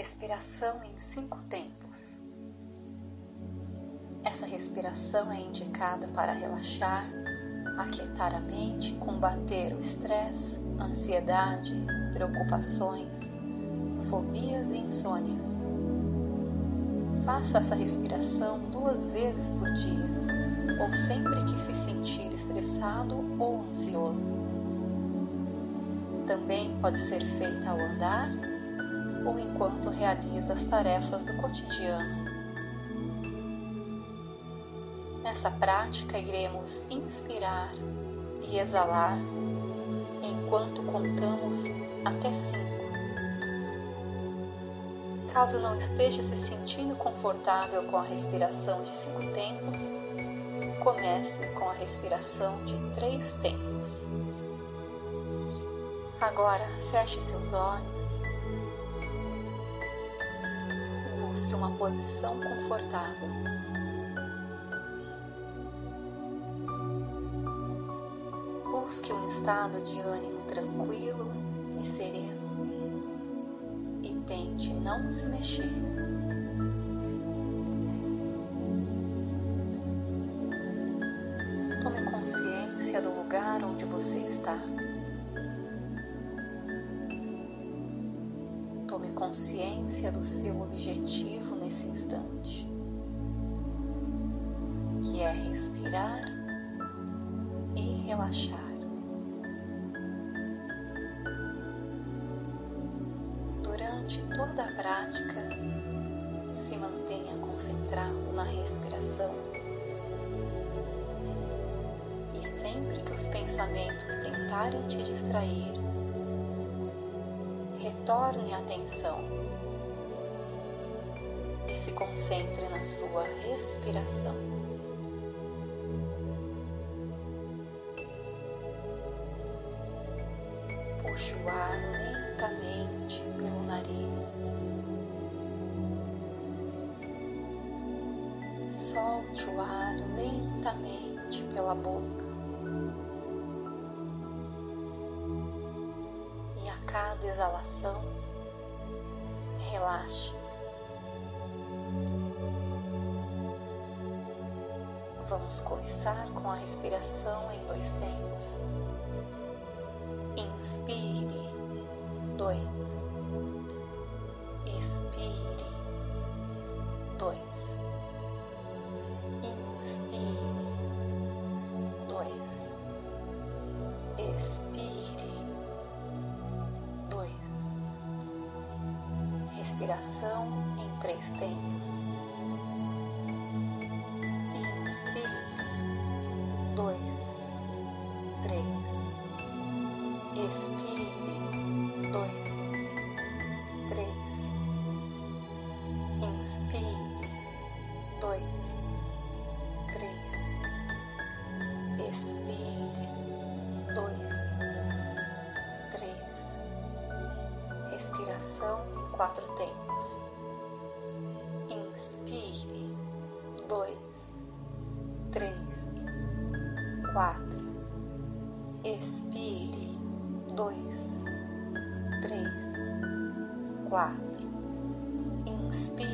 respiração em cinco tempos. Essa respiração é indicada para relaxar, aquietar a mente, combater o estresse, ansiedade, preocupações, fobias e insônias. Faça essa respiração duas vezes por dia ou sempre que se sentir estressado ou ansioso. Também pode ser feita ao andar ou enquanto realiza as tarefas do cotidiano. Nessa prática, iremos inspirar e exalar enquanto contamos até cinco. Caso não esteja se sentindo confortável com a respiração de cinco tempos, comece com a respiração de três tempos. Agora feche seus olhos busque uma posição confortável. Busque um estado de ânimo tranquilo e sereno e tente não se mexer. Tome consciência do lugar onde você está. Consciência do seu objetivo nesse instante, que é respirar e relaxar. Durante toda a prática, se mantenha concentrado na respiração e sempre que os pensamentos tentarem te distrair, retorne a atenção e se concentre na sua respiração. Puxe o ar lentamente pelo nariz. Solte o ar lentamente pela boca. Cada exalação, relaxe. Vamos começar com a respiração em dois tempos. Inspire, dois. Expire, dois. Inspire, dois. Expire. Respiração em três tempos. Inspire, dois, três. Expire, dois, quatro. Expire, dois, três, quatro. Inspire,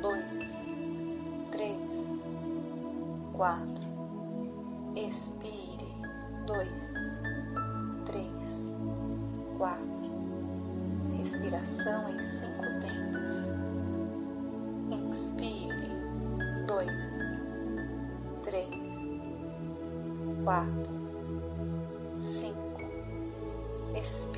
dois, três, quatro. Expire, dois, três, quatro. Respiração em cinco tempos. Inspire, dois, três, quatro, cinco. Expire,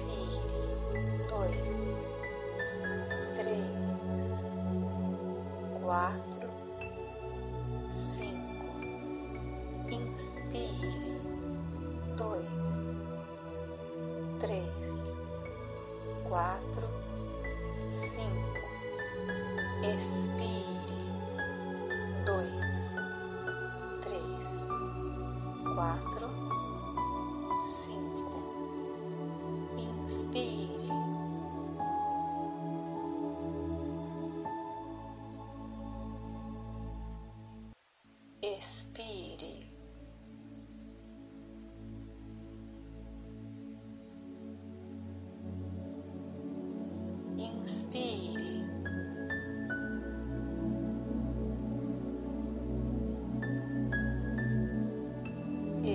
quatro,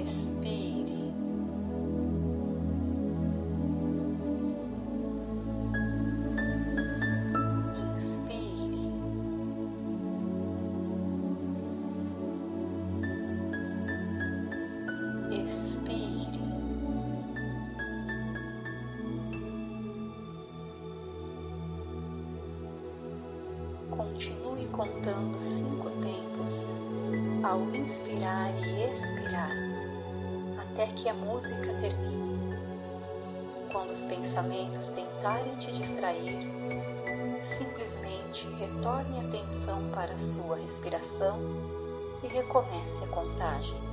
Expire. Inspire. Expire. Continue contando cinco tempos ao inspirar e expirar, até que a música termine. Quando os pensamentos tentarem te distrair, simplesmente retorne a atenção para a sua respiração e recomece a contagem.